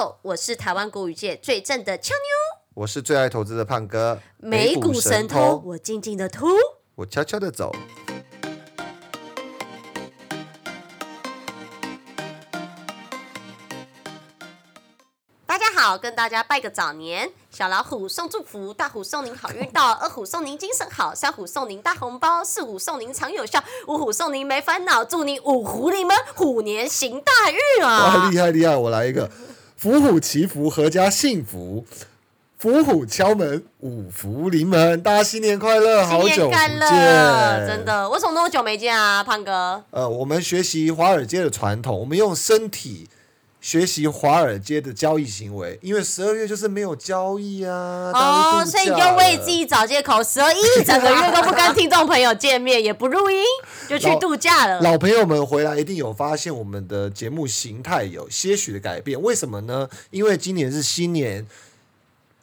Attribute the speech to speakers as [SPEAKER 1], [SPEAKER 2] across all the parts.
[SPEAKER 1] 后，我是台湾国语界最正的俏妞，
[SPEAKER 2] 我是最爱投资的胖哥，
[SPEAKER 1] 美股神偷，我静静的偷，
[SPEAKER 2] 我悄悄的走。
[SPEAKER 1] 大家好，跟大家拜个早年，小老虎送祝福，大虎送您好运到，二虎送您精神好，三虎送您大红包，四虎送您长有效，五虎送您没烦恼，祝你五狐狸们虎年行大运啊！
[SPEAKER 2] 哇，厉害厉害！我来一个，伏虎祈福，阖家幸福。伏虎敲门，五福临门，大家新年快乐！好久不见，
[SPEAKER 1] 真的，为什么那么久没见啊，胖哥？
[SPEAKER 2] 呃，我们学习华尔街的传统，我们用身体。学习华尔街的交易行为，因为十二月就是没有交易啊。
[SPEAKER 1] 哦，所以你就为自己找借口，十二一整个月都不跟听众朋友见面，也不录音，就去度假了。
[SPEAKER 2] 老朋友们回来一定有发现，我们的节目形态有些许的改变。为什么呢？因为今年是新年，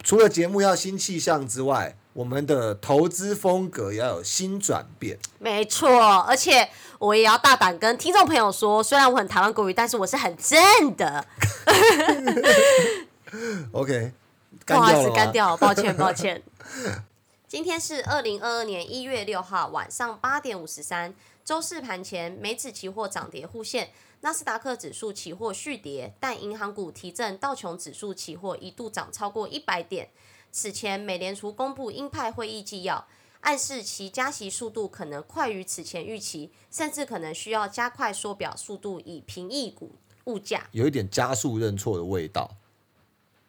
[SPEAKER 2] 除了节目要新气象之外。我们的投资风格要有新转变，
[SPEAKER 1] 没错，而且我也要大胆跟听众朋友说，虽然我很台湾国语，但是我是很正的。
[SPEAKER 2] OK，
[SPEAKER 1] 不好意思，干掉，抱歉，抱歉。今天是二零二二年一月六号晚上八点五十三，周四盘前，美指期货涨跌互现，纳斯达克指数期货续跌，但银行股提振，道琼指数期货一度涨超过一百点。此前，美联储公布鹰派会议纪要，暗示其加息速度可能快于此前预期，甚至可能需要加快缩表速度以平抑股物价。
[SPEAKER 2] 有一点加速认错的味道。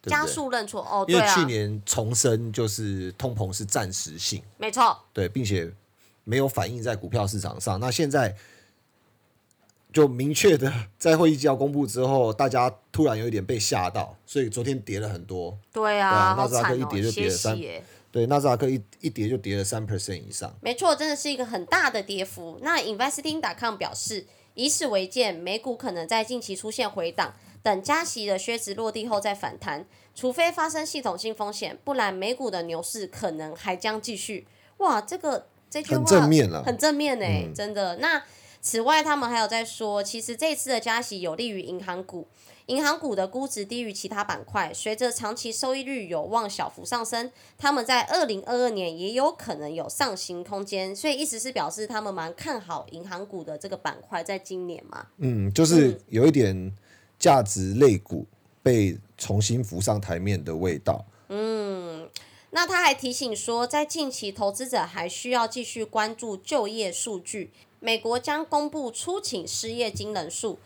[SPEAKER 1] 加速认错哦，
[SPEAKER 2] 因为去年重申就是通膨是暂时性，
[SPEAKER 1] 没错。
[SPEAKER 2] 对，并且没有反映在股票市场上。那现在。就明确的在会议纪要公布之后，大家突然有一点被吓到，所以昨天跌了很多。
[SPEAKER 1] 对啊，
[SPEAKER 2] 纳斯达克一跌就跌了三，对，纳斯达克一一跌就跌了三 percent 以上。
[SPEAKER 1] 没错，真的是一个很大的跌幅。那 Investing.com 表示，以此为鉴，美股可能在近期出现回档，等加息的靴子落地后再反弹，除非发生系统性风险，不然美股的牛市可能还将继续。哇，这个这句话
[SPEAKER 2] 很正面了，
[SPEAKER 1] 很正面哎，真的那。此外，他们还有在说，其实这次的加息有利于银行股，银行股的估值低于其他板块，随着长期收益率有望小幅上升，他们在二零二二年也有可能有上行空间，所以意思是表示他们蛮看好银行股的这个板块，在今年嘛。
[SPEAKER 2] 嗯，就是有一点价值类股被重新浮上台面的味道。
[SPEAKER 1] 嗯，那他还提醒说，在近期投资者还需要继续关注就业数据。美国将公布初请失业金人数，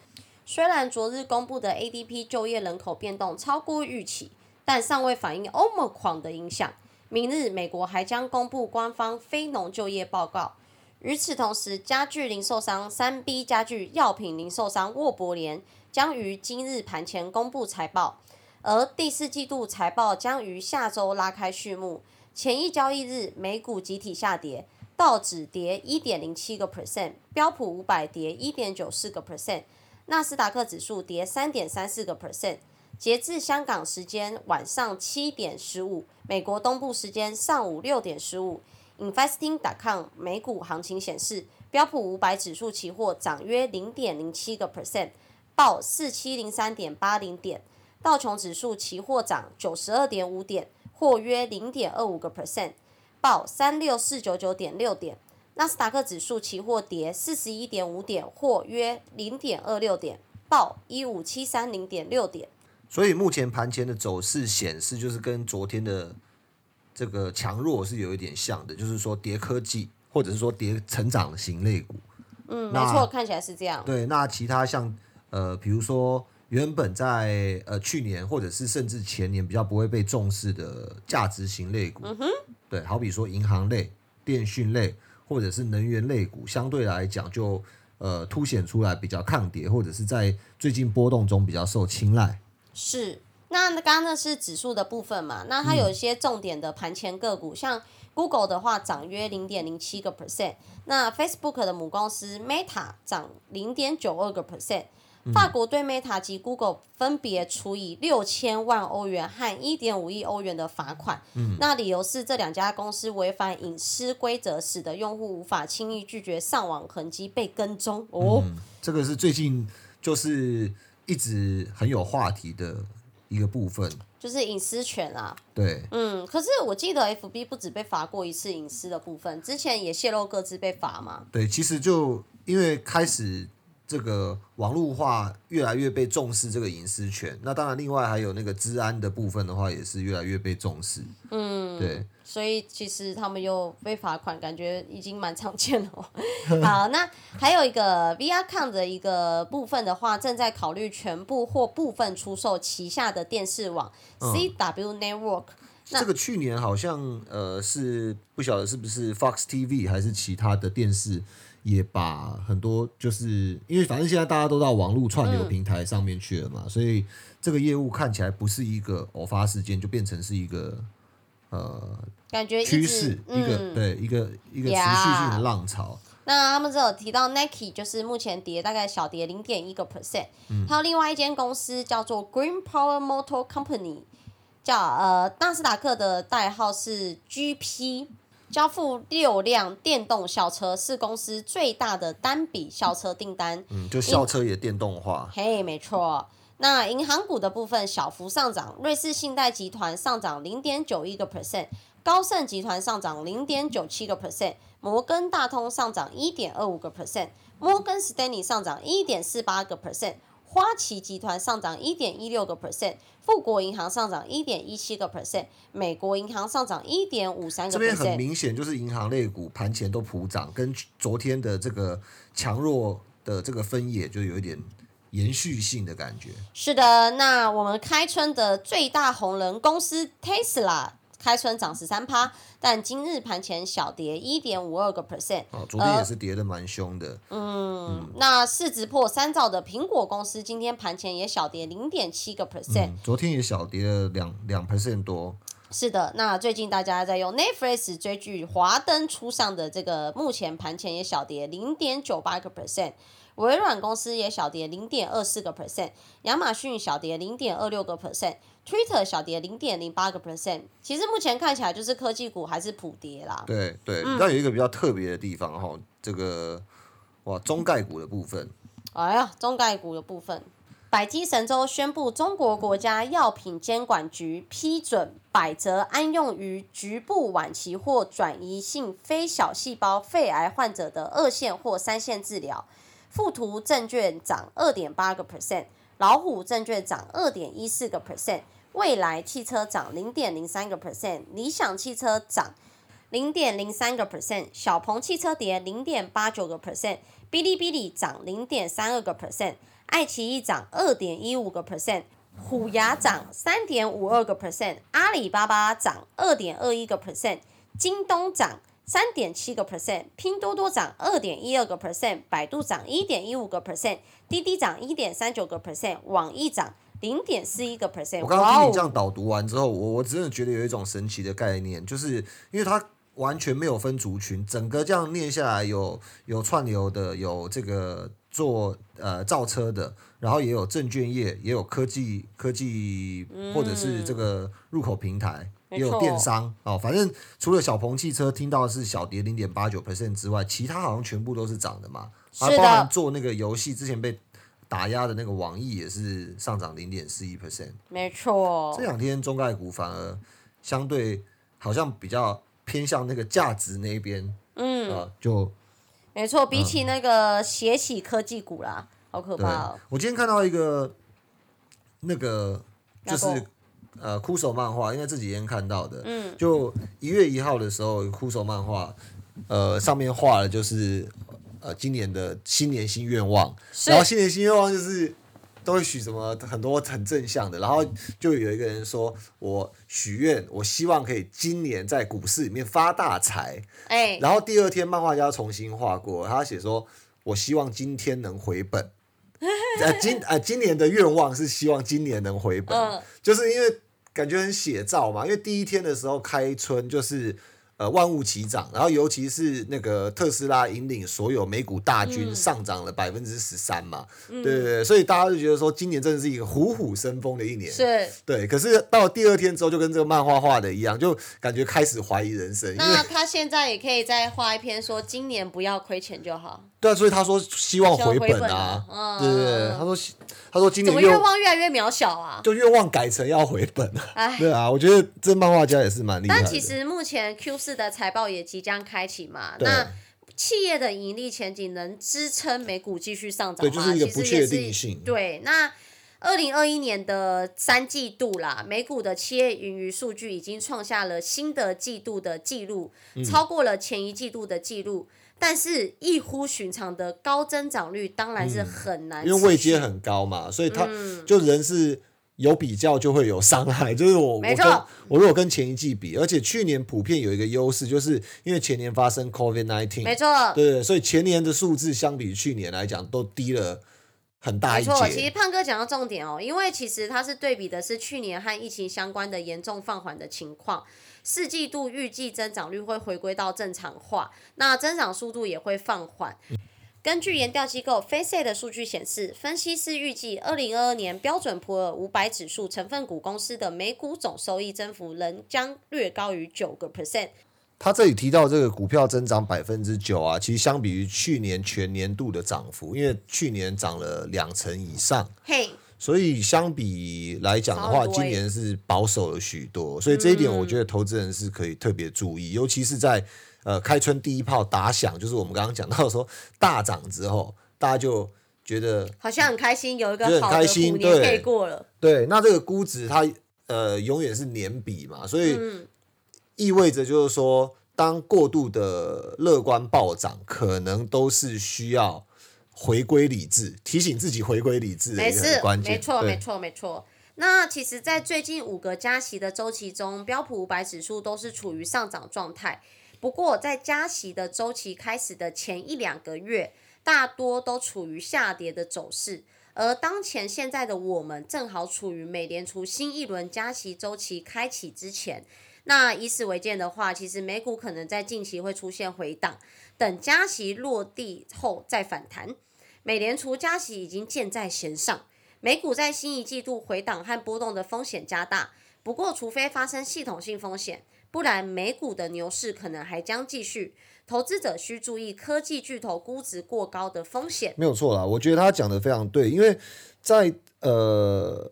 [SPEAKER 1] 虽然昨日公布的 ADP 就业人口变动超过预期，但尚未反映 Omicron 的影响。明日美国还将公布官方非农就业报告。与此同时，家具零售商三 B 家具药品零售商沃伯联将于今日盘前公布财报，而第四季度财报将于下周拉开序幕。前一交易日，美股集体下跌。道指跌一点零七个 percent，标普五百跌一点九四个 percent，纳斯达克指数跌三点三四个 percent。截至香港时间晚上七点十五，美国东部时间上午六点十五，Investing.com 美股行情显示，标普五百指数期货涨约零点零七个 percent，报四七零三点八零点；道琼指数期货涨九十二点五点，或约零点二五个 percent。报三六四九九点六点，纳斯达克指数期货跌四十一点五点，或约零点二六点，报一五七三零点六点。
[SPEAKER 2] 所以目前盘前的走势显示，就是跟昨天的这个强弱是有一点像的，就是说跌科技，或者是说跌成长型类股。
[SPEAKER 1] 嗯，没错，看起来是这样。
[SPEAKER 2] 对，那其他像呃，比如说原本在呃去年或者是甚至前年比较不会被重视的价值型类股。嗯哼。对，好比说银行类、电讯类或者是能源类股，相对来讲就呃凸显出来比较抗跌，或者是在最近波动中比较受青睐。
[SPEAKER 1] 是，那刚刚那是指数的部分嘛？那它有一些重点的盘前个股，像 Google 的话涨约零点零七个 percent，那 Facebook 的母公司 Meta 涨零点九二个 percent。法国对 Meta 及 Google 分别处以六千万欧元和一点五亿欧元的罚款。嗯那理由是这两家公司违反隐私规则，使得用户无法轻易拒绝上网痕迹被跟踪。哦，
[SPEAKER 2] 这个是最近就是一直很有话题的一个部分。
[SPEAKER 1] 就是隐私权啊。
[SPEAKER 2] 对，
[SPEAKER 1] 嗯，可是我记得 FB 不止被罚过一次隐私的部分，之前也泄露各自被罚嘛。
[SPEAKER 2] 对，其实就因为开始这个网络化越来越被重视这个隐私权，那当然另外还有那个治安的部分的话，也是越来越被重视。嗯，对。
[SPEAKER 1] 所以其实他们又被罚款，感觉已经蛮常见了。好，那还有一个 VRCon 的一个部分的话，正在考虑全部或部分出售旗下的电视网 CW Network。
[SPEAKER 2] 这个去年好像呃是不晓得是不是 Fox TV 还是其他的电视也把很多就是因为反正现在大家都到网络串流平台上面去了嘛，所以这个业务看起来不是一个偶发事件，就变成是一个呃。
[SPEAKER 1] 感觉
[SPEAKER 2] 趋势一个对一个一个持续性的浪潮。
[SPEAKER 1] 那他们这有提到 Nike，就是目前跌大概小跌零点一个 percent。还有另外一间公司叫做 Green Power Motor Company，叫呃纳斯达克的代号是 GP，交付六辆电动校车，是公司最大的单笔校车订单。
[SPEAKER 2] 嗯，就校车也电动化。
[SPEAKER 1] 嘿，没错。那银行股的部分小幅上涨，瑞士信贷集团上涨零点九一个 percent。高盛集团上涨零点九七个 percent，摩根大通上涨一点二五个 percent，摩根士丹利上涨一点四八个 percent，花旗集团上涨一点一六个 percent，富国银行上涨一点一七个 percent，美国银行上涨一点五三个 percent。这
[SPEAKER 2] 边很明显就是银行类股盘前都普涨，跟昨天的这个强弱的这个分野就有一点延续性的感觉。
[SPEAKER 1] 是的，那我们开春的最大红人公司 Tesla。开春涨十三趴，但今日盘前小跌一点五二个 percent。
[SPEAKER 2] 哦，昨天也是跌的蛮凶的。
[SPEAKER 1] 嗯，那市值破三兆的苹果公司今天盘前也小跌零点七个 percent。
[SPEAKER 2] 昨天也小跌了两两 percent 多。
[SPEAKER 1] 是的，那最近大家在用 Netflix 追剧，华灯初上的这个目前盘前也小跌零点九八个 percent。微软公司也小跌零点二四个 percent，亚马逊小跌零点二六个 percent，Twitter 小跌零点零八个 percent。其实目前看起来就是科技股还是普跌啦。
[SPEAKER 2] 对对，但有一个比较特别的地方哈，这个哇中概股的部分。
[SPEAKER 1] 哎呀，中概股的部分，百基神州宣布，中国国家药品监管局批准百泽安用于局部晚期或转移性非小细胞肺癌患者的二线或三线治疗。富途证券涨二点八个 percent，老虎证券涨二点一四个 percent，蔚来汽车涨零点零三个 percent，理想汽车涨零点零三个 percent，小鹏汽车跌零点八九个 percent，哔哩哔哩涨零点三二个 percent，爱奇艺涨二点一五个 percent，虎牙涨三点五二个 percent，阿里巴巴涨二点二一个 percent，京东涨。三点七个 percent，拼多多涨二点一二个 percent，百度涨一点一五个 percent，滴滴涨一点三九个 percent，网易涨零点四一个 percent。
[SPEAKER 2] 我刚刚听你这样导读完之后，我我真的觉得有一种神奇的概念，就是因为它完全没有分族群，整个这样念下来，有有串流的，有这个做呃造车的，然后也有证券业，也有科技科技或者是这个入口平台。也有电商哦，反正除了小鹏汽车听到是小跌零点八九 percent 之外，其他好像全部都是涨的嘛。
[SPEAKER 1] 是的。
[SPEAKER 2] 包含做那个游戏之前被打压的那个网易也是上涨零点四一 percent。
[SPEAKER 1] 没错。
[SPEAKER 2] 这两天中概股反而相对好像比较偏向那个价值那边。嗯。啊，就。
[SPEAKER 1] 没错，比起那个斜起科技股啦，好可怕。
[SPEAKER 2] 我今天看到一个那个就是。呃，枯手漫画，因为这几天看到的，嗯。就一月一号的时候，枯手漫画，呃，上面画的就是呃今年的新年新愿望，然后新年新愿望就是都会许什么很多很正向的，然后就有一个人说，我许愿，我希望可以今年在股市里面发大财，
[SPEAKER 1] 哎，
[SPEAKER 2] 然后第二天漫画家重新画过，他写说，我希望今天能回本。呃，今呃今年的愿望是希望今年能回本，就是因为感觉很写照嘛。因为第一天的时候开春就是呃万物齐涨，然后尤其是那个特斯拉引领所有美股大军上涨了百分之十三嘛，对对对，所以大家就觉得说今年真的是一个虎虎生风的一年。
[SPEAKER 1] 是，
[SPEAKER 2] 对。可是到第二天之后，就跟这个漫画画的一样，就感觉开始怀疑人生。
[SPEAKER 1] 那他现在也可以再画一篇说今年不要亏钱就好。
[SPEAKER 2] 对啊，所以他说希望
[SPEAKER 1] 回本
[SPEAKER 2] 啊
[SPEAKER 1] 啊，
[SPEAKER 2] 对对对，
[SPEAKER 1] 嗯
[SPEAKER 2] 他说他说今年愿
[SPEAKER 1] 望越来越渺小啊？
[SPEAKER 2] 就愿望改成要回本啊，
[SPEAKER 1] 哎，
[SPEAKER 2] 对啊，我觉得这漫画家也是蛮厉害的。
[SPEAKER 1] 但其实目前 Q 四的财报也即将开启嘛，那企业的盈利前景能支撑美股继续上涨吗？
[SPEAKER 2] 对就是一个不确定性
[SPEAKER 1] 对，那二零二一年的三季度啦，美股的企业盈余数据已经创下了新的季度的记录，
[SPEAKER 2] 嗯
[SPEAKER 1] 超过了前一季度的记录。但是异乎寻常的高增长率当然是很难、
[SPEAKER 2] 嗯因为位阶很高嘛，所以他
[SPEAKER 1] 嗯
[SPEAKER 2] 就人是有比较就会有伤害，就是我我跟
[SPEAKER 1] 没错
[SPEAKER 2] 我如果跟前一季比，而且去年普遍有一个优势，就是因为前年发生 COVID
[SPEAKER 1] 没
[SPEAKER 2] nineteen，没
[SPEAKER 1] 错，
[SPEAKER 2] 对，所以前年的数字相比去年来讲都低了很大一
[SPEAKER 1] 没错，其实。胖哥讲到重点哦，因为其实他是对比的是去年和疫情相关的严重放缓的情况，四季度预计增长率会回归到正常化，那增长速度也会放缓。根据研调机构 Faceit 的数据显示，分析师预计，二零二二年标准普尔五百指数成分股公司的每股总收益增幅仍将略高于九个 percent。
[SPEAKER 2] 他这里提到这个股票增长百分之九啊，其实相比于去年全年度的涨幅，因为去年涨了两成以上，
[SPEAKER 1] 嘿，
[SPEAKER 2] 所以相比来讲的话，今年是保守了许多，所以这一点我觉得投资人是可以特别注意，尤其是在呃开春第一炮打响，就是我们刚刚讲到说大涨之后，大家就觉得
[SPEAKER 1] 好像很开心，有一个好的
[SPEAKER 2] 开心
[SPEAKER 1] 虎年可以
[SPEAKER 2] 对
[SPEAKER 1] 过了。
[SPEAKER 2] 对，那这个估值它呃永远是年比嘛，所以
[SPEAKER 1] 嗯。
[SPEAKER 2] 意味着就是说，当过度的乐观暴涨，可能都是需要回归理智，提醒自己回归理智的一个
[SPEAKER 1] 没事
[SPEAKER 2] 很关，键。
[SPEAKER 1] 没错，没错，没错。那其实，在最近五个加息的周期中，标普五百指数都是处于上涨状态。不过，在加息的周期开始的前一两个月，大多都处于下跌的走势。而当前现在的我们，正好处于美联储新一轮加息周期开启之前。那以此为鉴的话，其实美股可能在近期会出现回档，等加息落地后再反弹。美联储加息已经箭在弦上，美股在新一季度回档和波动的风险加大。不过，除非发生系统性风险，不然美股的牛市可能还将继续。投资者需注意科技巨头估值过高的风险。
[SPEAKER 2] 没有错啦，我觉得他讲的非常对，因为在呃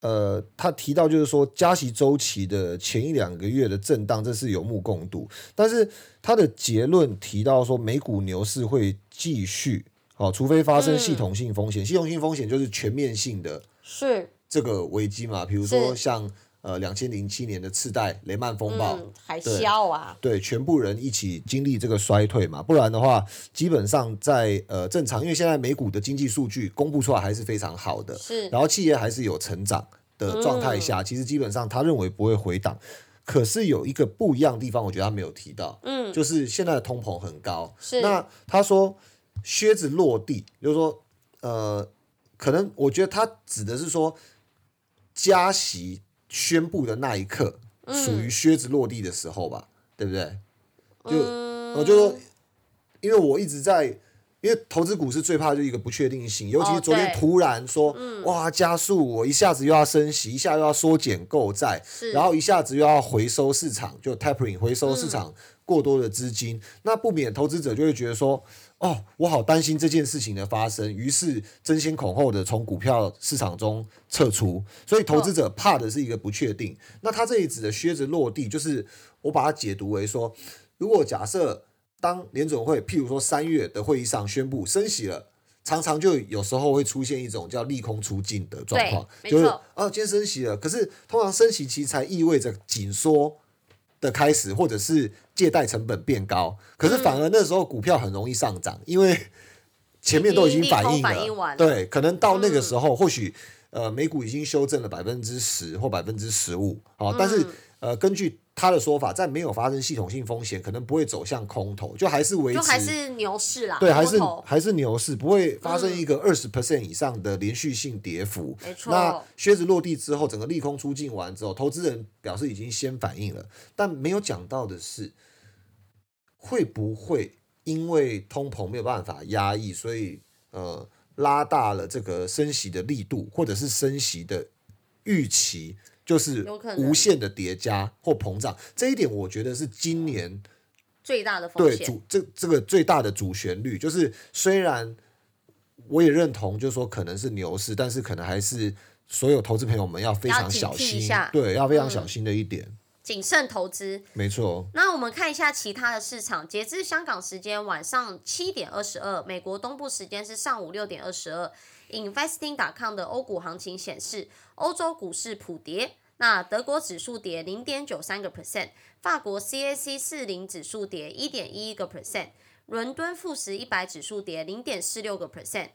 [SPEAKER 2] 呃，他提到就是说加息周期的前一两个月的震荡，这是有目共睹。但是他的结论提到说，美股牛市会继续，哦，除非发生系统性风险。系统性风险就是全面性的
[SPEAKER 1] 是，
[SPEAKER 2] 这个危机嘛，比如说像呃两千零七年的次贷雷曼风暴，
[SPEAKER 1] 嗯，海啸啊，
[SPEAKER 2] 对，全部人一起经历这个衰退嘛，不然的话，基本上在呃正常，因为现在美股的经济数据公布出来还是非常好的，
[SPEAKER 1] 是，
[SPEAKER 2] 然后企业还是有成长的状态下，其实基本上他认为不会回档。可是有一个不一样的地方，我觉得他没有提到，
[SPEAKER 1] 嗯，
[SPEAKER 2] 就是现在的通膨很高。
[SPEAKER 1] 是，
[SPEAKER 2] 那他说靴子落地，就是说，呃，可能我觉得他指的是说加息宣布的那一刻，属于靴子落地的时候吧，对不对？就
[SPEAKER 1] 嗯。
[SPEAKER 2] 我就说，因为我一直在，因为投资股市最怕就一个不确定性，尤其是
[SPEAKER 1] 哦
[SPEAKER 2] 昨天突然说，哇加速，我一下子又要升息，一下又要缩减购债，然后一下子又要回收市场，就 tapering 回收市场过多的资金，那不免投资者就会觉得说，哦，我好担心这件事情的发生，于是争先恐后的从股票市场中撤出，所以投资者怕的是一个不确定。那他这里指的靴子落地，就是我把它解读为说，如果假设当联准会，譬如说三月的会议上宣布升息了。常常就有时候会出现一种叫利空出尽的状况，就是哦，今天升息了，可是通常升息其实才意味着紧缩的开始，或者是借贷成本变高。可是反而那时候股票很容易上涨，因为前面都已经反应了。
[SPEAKER 1] 了
[SPEAKER 2] 对，可能到那个时候，或许呃美股已经修正了百分之十或百分之十五，好，但是呃根据他的说法，在没有发生系统性风险，可能不会走向空头，就还是维持
[SPEAKER 1] 就还是牛市啦，
[SPEAKER 2] 对，还是还是牛市，不会发生一个二十 percent 以上的连续性跌幅。
[SPEAKER 1] 没错。
[SPEAKER 2] 那靴子落地之后，整个利空出尽完之后，投资人表示已经先反应了，但没有讲到的是，会不会因为通膨没有办法压抑，所以呃拉大了这个升息的力度，或者是升息的预期，就是无限的叠加或膨胀。这一点我觉得是今年
[SPEAKER 1] 最大的风险。
[SPEAKER 2] 对主这这个最大的主旋律，就是虽然我也认同，就是说可能是牛市，但是可能还是所有投资朋友们要非常小心，对，要非常小心的一点。
[SPEAKER 1] 谨慎投资。
[SPEAKER 2] 没错，
[SPEAKER 1] 那我们看一下其他的市场，截至香港时间晚上七点二十二，美国东部时间是上午六点二十二。Investing.com 的欧股行情显示，欧洲股市普跌，那德国指数跌零点九三个 percent，法国 CAC 四零指数跌一点一一个 percent，伦敦富时一百指数跌零点四六个 percent。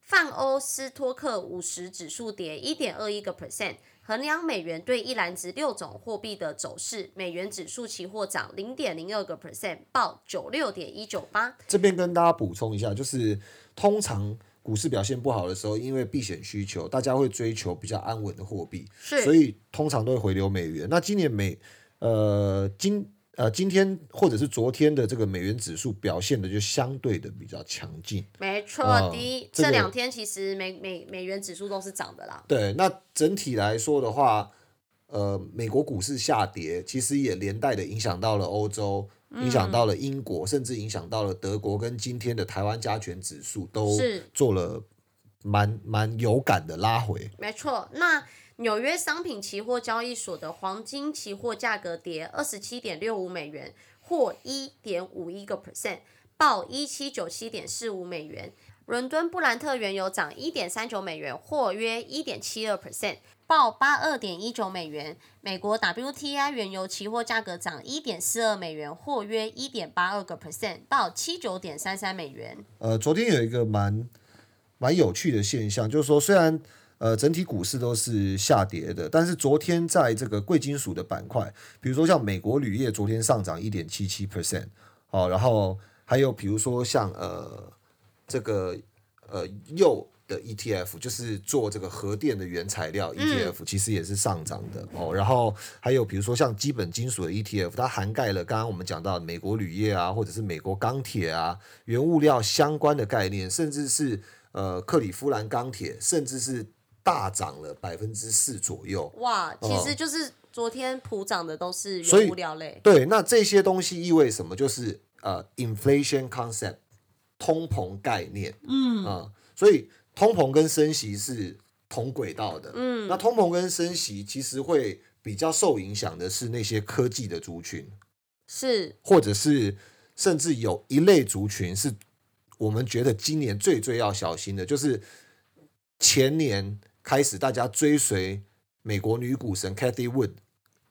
[SPEAKER 1] 泛欧斯托克五十指数跌一点二一个 percent。衡量美元对一篮子六种货币的走势，美元指数期货涨零点零二个 percent，报九六点一九八。
[SPEAKER 2] 这边跟大家补充一下，就是通常股市表现不好的时候，因为避险需求，大家会追求比较安稳的货币，
[SPEAKER 1] 是
[SPEAKER 2] 所以通常都会回流美元。那今年美呃今呃今天或者是昨天的这个美元指数表现的就相对的比较强劲。
[SPEAKER 1] 没错，
[SPEAKER 2] 啊
[SPEAKER 1] 第一
[SPEAKER 2] 这个
[SPEAKER 1] 这两天其实美美美元指数都是涨的啦。
[SPEAKER 2] 对，那整体来说的话，呃，美国股市下跌，其实也连带的影响到了欧洲，影响到了英国，甚至影响到了德国，跟今天的台湾加权指数都
[SPEAKER 1] 是
[SPEAKER 2] 做了蛮蛮有感的拉回。
[SPEAKER 1] 没错，那纽约商品期货交易所的黄金期货价格跌二十七点六五美元，或一点五一个 percent，报一七九七点四五美元。伦敦布兰特原油涨一点三九美元，或约一点七二 percent，报八二点一九美元。美国 WTI 原油期货价格涨一点四二美元，或约一点八二个 percent，报七九点三三美元。
[SPEAKER 2] 呃，昨天有一个蛮蛮有趣的现象，就是说，虽然呃整体股市都是下跌的，但是昨天在这个贵金属的板块，比如说像美国铝业，昨天上涨一点七七 percent，好，然后还有比如说像呃这个呃铀的 ETF，就是做这个核电的原材料 ETF，、其实也是上涨的哦。然后还有比如说像基本金属的 ETF，它涵盖了刚刚我们讲到美国铝业啊，或者是美国钢铁啊，原物料相关的概念，甚至是呃克里夫兰钢铁，甚至是大涨了百分之四左右。
[SPEAKER 1] 哇，其
[SPEAKER 2] 哦
[SPEAKER 1] 实就是昨天普涨的都是原物料类。
[SPEAKER 2] 对，那这些东西意味什么？就是呃，inflation concept，通膨概念。嗯啊、所以通膨跟升息是同轨道的。嗯，那通膨跟升息其实会比较受影响的是那些科技的族群，
[SPEAKER 1] 是。
[SPEAKER 2] 或者是甚至有一类族群是我们觉得今年最最要小心的，就是前年开始大家追随美国女股神 Cathy Wood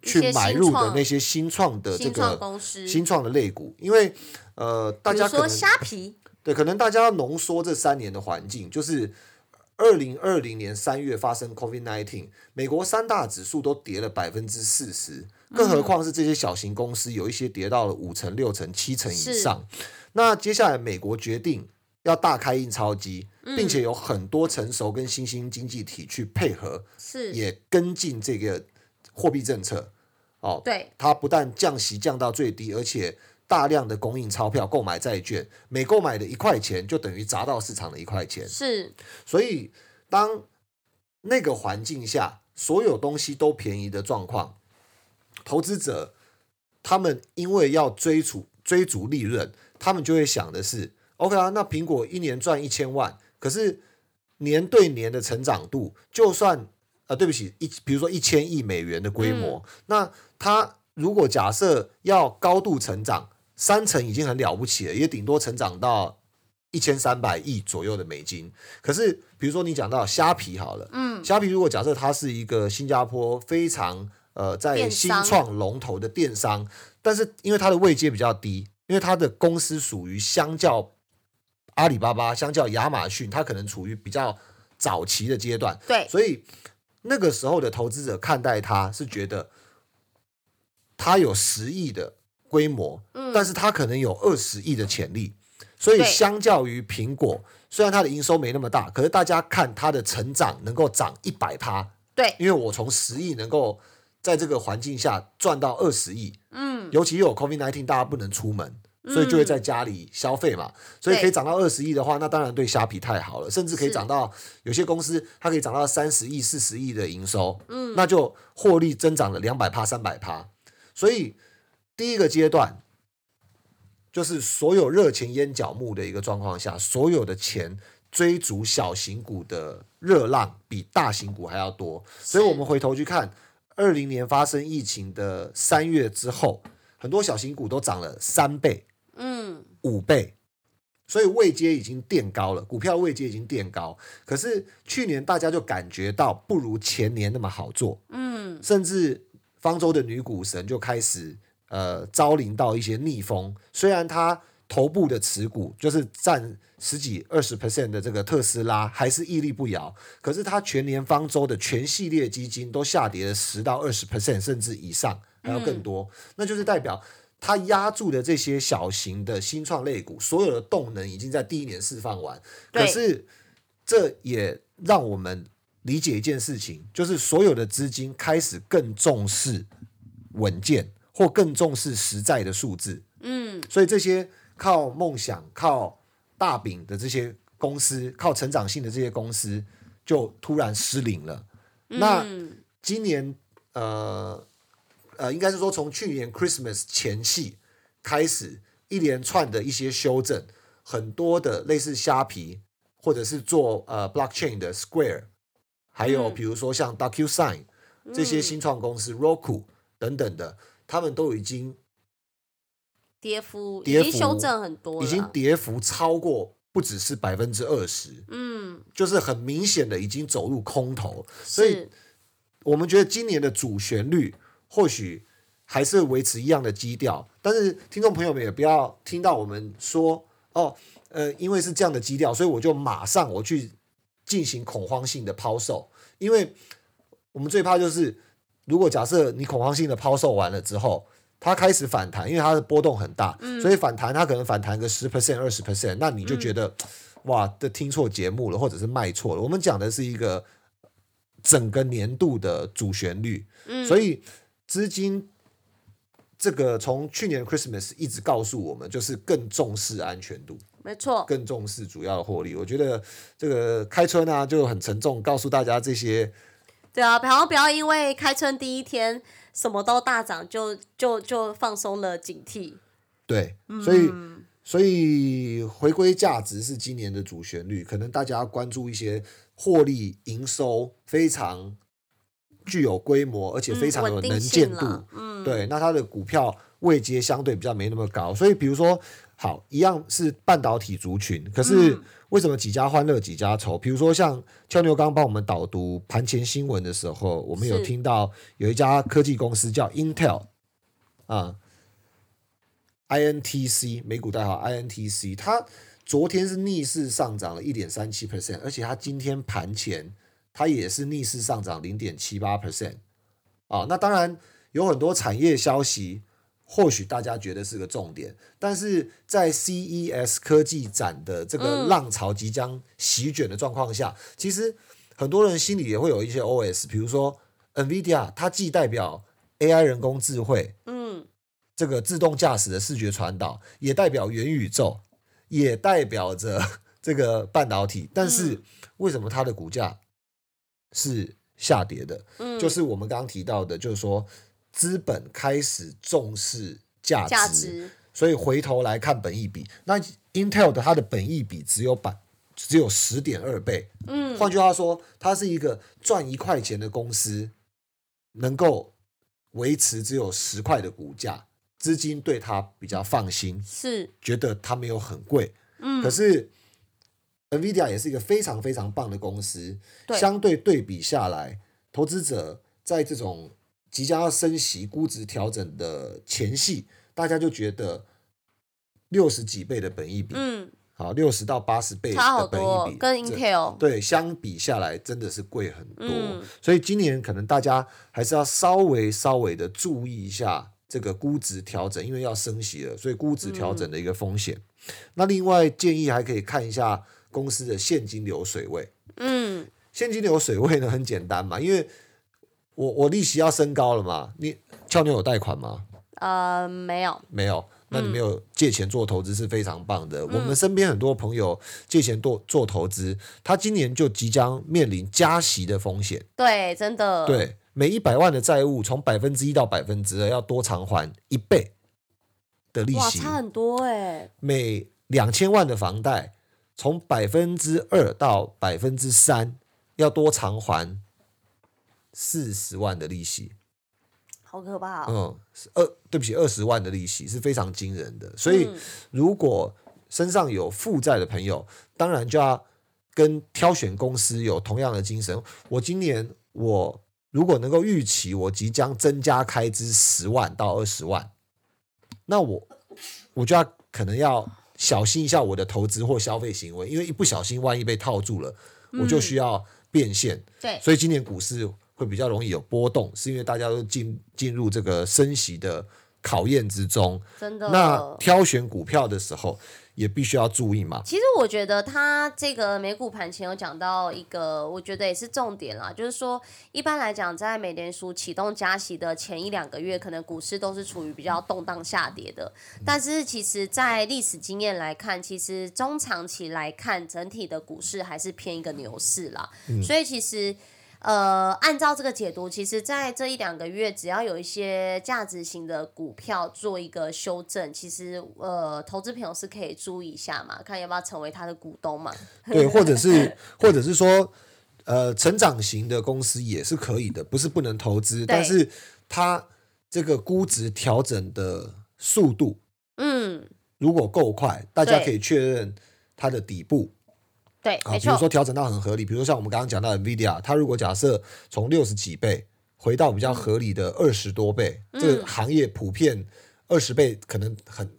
[SPEAKER 2] 去买入的那些新创的这个，新创的类股，因为呃，大家可能
[SPEAKER 1] 虾皮，
[SPEAKER 2] 对，可能大家要浓缩这三年的环境，就是二零二零年三月发生 COVID nineteen，美国三大指数都跌了百分之四十，更何况是这些小型公司，有一些跌到了五成、六成、七成以上。那接下来美国决定要大开印钞机，并且有很多成熟跟新兴经济体去配合，
[SPEAKER 1] 是。
[SPEAKER 2] 也跟进这个货币政策。哦，
[SPEAKER 1] 对，
[SPEAKER 2] 它不但降息降到最低，而且大量的供应钞票购买债券，每购买的一块钱就等于砸到市场的一块钱。
[SPEAKER 1] 是
[SPEAKER 2] 所以，当那个环境下，所有东西都便宜的状况，投资者他们因为要追逐追逐利润，他们就会想的是，OK 啊，那苹果一年赚一千万，可是年对年的成长度，就算呃，对不起，一比如说一千亿美元的规模，那它如果假设要高度成长，三成已经很了不起了，也顶多成长到一千三百亿左右的美金。可是，比如说你讲到虾皮好了，嗯，虾皮如果假设它是一个新加坡非常呃在新创龙头的电商，但是因为它的位阶比较低，因为它的公司属于相较阿里巴巴、相较亚马逊，它可能处于比较早期的阶段，
[SPEAKER 1] 对，
[SPEAKER 2] 所以那个时候的投资者看待它是觉得它有十亿的规模，但是它可能有二十亿的潜力。所以相较于苹果，虽然它的营收没那么大，可是大家看它的成长能够涨一百趴，
[SPEAKER 1] 对，
[SPEAKER 2] 因为我从十亿能够在这个环境下赚到二十亿，嗯，尤其又有 COVID nineteen，大家不能出门，所以就会在家里消费嘛，所以可以涨到二十亿的话，那当然对虾皮太好了，甚至可以涨到有些公司它可以涨到三十亿、四十亿的营收，嗯，那就获利增长了两百趴、三百趴，所以第一个阶段。就是所有热钱淹脚目的一个状况下，所有的钱追逐小型股的热浪比大型股还要多，所以我们回头去看，二零年发生疫情的三月之后，很多小型股都涨了三倍、
[SPEAKER 1] 嗯，
[SPEAKER 2] 五倍，所以位阶已经垫高了，股票位阶已经垫高。可是去年大家就感觉到不如前年那么好做，
[SPEAKER 1] 嗯，
[SPEAKER 2] 甚至方舟的女股神就开始呃招临到一些逆风。虽然它头部的持股就是占十几二十 percent 的这个特斯拉还是屹立不摇，可是它全年方舟的全系列基金都下跌了十到二十 percent 甚至以上，还要更多，那就是代表。它压住的这些小型的新创类股，所有的动能已经在第一年释放完。可是这也让我们理解一件事情，就是所有的资金开始更重视稳健，或更重视实在的数字。
[SPEAKER 1] 嗯，
[SPEAKER 2] 所以这些靠梦想、靠大饼的这些公司，靠成长性的这些公司，就突然失灵了。那
[SPEAKER 1] 嗯
[SPEAKER 2] 今年呃呃，应该是说从去年 Christmas 前夕开始，一连串的一些修正，很多的类似虾皮或者是做呃 blockchain 的 Square，还有
[SPEAKER 1] 嗯
[SPEAKER 2] 比如说像 DocuSign 这些
[SPEAKER 1] 嗯
[SPEAKER 2] 新创公司、Roku 等等的，他们都已经
[SPEAKER 1] 跌幅
[SPEAKER 2] 跌幅
[SPEAKER 1] 已经修正很多，
[SPEAKER 2] 已经跌幅超过不只是百分之二十，
[SPEAKER 1] 嗯，
[SPEAKER 2] 就是很明显的已经走入空头，所以我们觉得今年的主旋律或许还是维持一样的基调，但是听众朋友们也不要听到我们说哦，呃，因为是这样的基调，所以我就马上我去进行恐慌性的抛售，因为我们最怕就是如果假设你恐慌性的抛售完了之后。它开始反弹，因为它的波动很大，所以反弹它可能反弹个十 percent、二十 percent，那你就觉得、哇，这听错节目了，或者是卖错了。我们讲的是一个整个年度的主旋律，
[SPEAKER 1] 嗯
[SPEAKER 2] 所以资金这个从去年 Christmas 一直告诉我们，就是更重视安全度，
[SPEAKER 1] 没错，
[SPEAKER 2] 更重视主要的获利。我觉得这个开春呢就很沉重，告诉大家这些
[SPEAKER 1] 对啊，然后不要因为开春第一天什么都大涨，就就就放松了警惕。
[SPEAKER 2] 对，所以。
[SPEAKER 1] 嗯
[SPEAKER 2] 所以回归价值是今年的主旋律，可能大家要关注一些获利、营收非常具有规模，而且非常有能见度。
[SPEAKER 1] 嗯，
[SPEAKER 2] 对，那它的股票位阶相对比较没那么高，所以比如说，好，一样是半导体族群，可是
[SPEAKER 1] 嗯
[SPEAKER 2] 为什么几家欢乐几家愁？比如说像俏妞刚帮我们导读盘前新闻的时候，我们有
[SPEAKER 1] 是
[SPEAKER 2] 听到有一家科技公司叫 Intel 啊，INTC 美股代号 INTC，它昨天是逆势上涨了一点三七 percent，而且它今天盘前它也是逆势上涨零点七八 percent。啊，那当然有很多产业消息，或许大家觉得是个重点，但是在 CES 科技展的这个
[SPEAKER 1] 嗯。
[SPEAKER 2] 浪潮即将席卷的状况下，其实很多人心里也会有一些 OS，比如说 NVIDIA，它既代表 AI 人工智慧，
[SPEAKER 1] 嗯，
[SPEAKER 2] 这个自动驾驶的视觉传导，也代表元宇宙，也代表着 这个半导体，但是
[SPEAKER 1] 嗯。
[SPEAKER 2] 为什么它的股价是下跌的？
[SPEAKER 1] 嗯。
[SPEAKER 2] 就是我们刚刚提到的，就是说资本开始重视价值，
[SPEAKER 1] 价值，
[SPEAKER 2] 所以回头来看本益比，那 Intel 的它的本益比只有百只有十点二倍，
[SPEAKER 1] 嗯，
[SPEAKER 2] 换句话说，它是一个赚一块钱的公司，能够维持只有十块的股价，资金对它比较放心，
[SPEAKER 1] 是，
[SPEAKER 2] 觉得它没有很贵。
[SPEAKER 1] 嗯，
[SPEAKER 2] 可是 NVIDIA 也是一个非常非常棒的公司，
[SPEAKER 1] 对。
[SPEAKER 2] 相对对比下来，投资者在这种即将要升息、估值调整的前夕，大家就觉得六十几倍的本益比，
[SPEAKER 1] 嗯，
[SPEAKER 2] 好，六十到八十倍的本益比，，
[SPEAKER 1] 多跟 Intel，
[SPEAKER 2] 对相比下来真的是贵很多，
[SPEAKER 1] 嗯
[SPEAKER 2] 所以今年可能大家还是要稍微稍微的注意一下这个估值调整，因为要升息了，所以估值调整的一个风险。那另外建议还可以看一下公司的现金流水位，
[SPEAKER 1] 嗯，
[SPEAKER 2] 现金流水位呢很简单嘛，因为我我利息要升高了嘛，你俏妞有贷款吗？
[SPEAKER 1] 呃，没有，
[SPEAKER 2] 没有，那
[SPEAKER 1] 嗯
[SPEAKER 2] 你没有借钱做投资是非常棒的。我们身边很多朋友借钱做做投资，他今年就即将面临加息的风险。
[SPEAKER 1] 对，真的，，
[SPEAKER 2] 对，每一百万的债务从百分之一到百分之二要多偿还一倍，的利息，
[SPEAKER 1] 差很多哎、
[SPEAKER 2] 每两千万的房贷，从百分之二到百分之三，要多偿还四十万的利息。
[SPEAKER 1] 好可怕哦。
[SPEAKER 2] 嗯，二对不起，二十万的利息是非常惊人的。所以
[SPEAKER 1] 嗯，
[SPEAKER 2] 如果身上有负债的朋友，当然就要跟挑选公司有同样的精神。我今年我如果能够预期我即将增加开支十万到二十万，那我我就要可能要小心一下我的投资或消费行为，因为一不小心万一被套住了，我就需要变现。
[SPEAKER 1] 对，
[SPEAKER 2] 所以今年股市会比较容易有波动，是因为大家都进进入这个升息的考验之中。
[SPEAKER 1] 真的。
[SPEAKER 2] 那挑选股票的时候，也必须要注意嘛。
[SPEAKER 1] 其实我觉得他这个美股盘前有讲到一个，我觉得也是重点啦，就是说一般来讲，在美联储启动加息的前一两个月，可能股市都是处于比较动荡下跌的。但是其实，在历史经验来看，其实中长期来看，整体的股市还是偏一个牛市啦。所以其实。呃，按照这个解读，其实在这一两个月，只要有一些价值型的股票做一个修正，其实呃，投资朋友是可以注意一下嘛，看要不要成为他的股东嘛。
[SPEAKER 2] 对，或者是或者是说，呃，成长型的公司也是可以的，不是不能投资，但是它这个估值调整的速度
[SPEAKER 1] 嗯，
[SPEAKER 2] 如果够快，大家可以确认它的底部。
[SPEAKER 1] 对，
[SPEAKER 2] 啊，比如说调整到很合理，比如说像我们刚刚讲到的 NVIDIA，它如果假设从六十几倍回到比较合理的二十多倍，
[SPEAKER 1] 嗯
[SPEAKER 2] 这个行业普遍二十倍可能很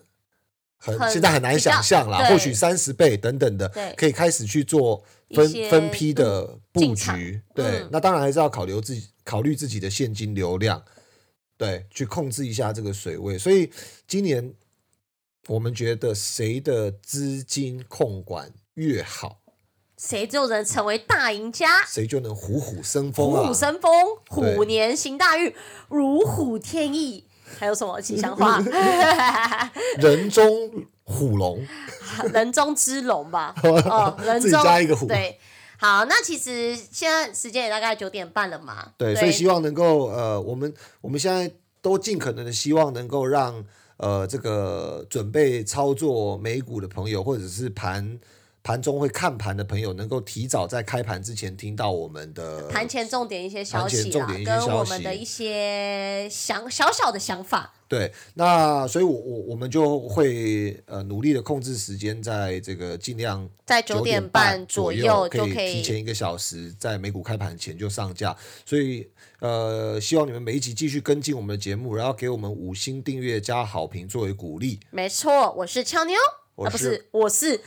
[SPEAKER 2] 很
[SPEAKER 1] 很
[SPEAKER 2] 现在很难想象啦，或许三十倍等等的
[SPEAKER 1] 对，
[SPEAKER 2] 可以开始去做分分批的布局。对
[SPEAKER 1] 嗯，
[SPEAKER 2] 那当然还是要考虑自己考虑自己的现金流量，对，去控制一下这个水位。所以今年我们觉得谁的资金控管越好。
[SPEAKER 1] 谁就能成为大赢家。
[SPEAKER 2] 谁就能虎虎生风
[SPEAKER 1] 虎
[SPEAKER 2] 啊！
[SPEAKER 1] 虎生风，虎年行大运，如虎添翼。还有什么吉祥话？
[SPEAKER 2] 人中虎龙，
[SPEAKER 1] 人中之龙吧。哦，人中
[SPEAKER 2] 加一个虎
[SPEAKER 1] 对，好，那其实现在时间也大概九点半了嘛。
[SPEAKER 2] 对，所以希望能够呃，我们我们现在都尽可能的希望能够让呃这个准备操作美股的朋友，或者是盘盘中会看盘的朋友，能够提早在开盘之前听到我们的
[SPEAKER 1] 盘前重点一些消息啦，
[SPEAKER 2] 重点一些
[SPEAKER 1] 跟我们的一些想小小的想法。
[SPEAKER 2] 对，那所以我我我们就会呃努力的控制时间，在这个尽量
[SPEAKER 1] 在
[SPEAKER 2] 九
[SPEAKER 1] 9点
[SPEAKER 2] 半
[SPEAKER 1] 半左
[SPEAKER 2] 右可以
[SPEAKER 1] 右就可以
[SPEAKER 2] 提前一个小时，在美股开盘前就上架。所以呃，希望你们每一集继续跟进我们的节目，然后给我们五星订阅加好评作为鼓励。
[SPEAKER 1] 没错，我是俏妞，啊不
[SPEAKER 2] 是
[SPEAKER 1] 是，我是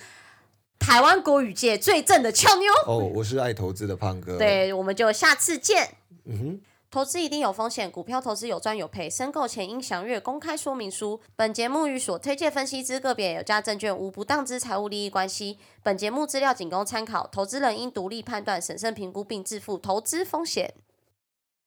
[SPEAKER 1] 台湾国语界最正的俏妞。
[SPEAKER 2] 哦，我是爱投资的胖哥。，
[SPEAKER 1] 对，我们就下次见。
[SPEAKER 2] 嗯哼。
[SPEAKER 1] 投资一定有风险，股票投资有赚有赔，申购前应详阅公开说明书。本节目与所推荐分析之个别有价证券无不当之财务利益关系。本节目资料仅供参考，投资人应独立判断、审慎评估并自负投资风险。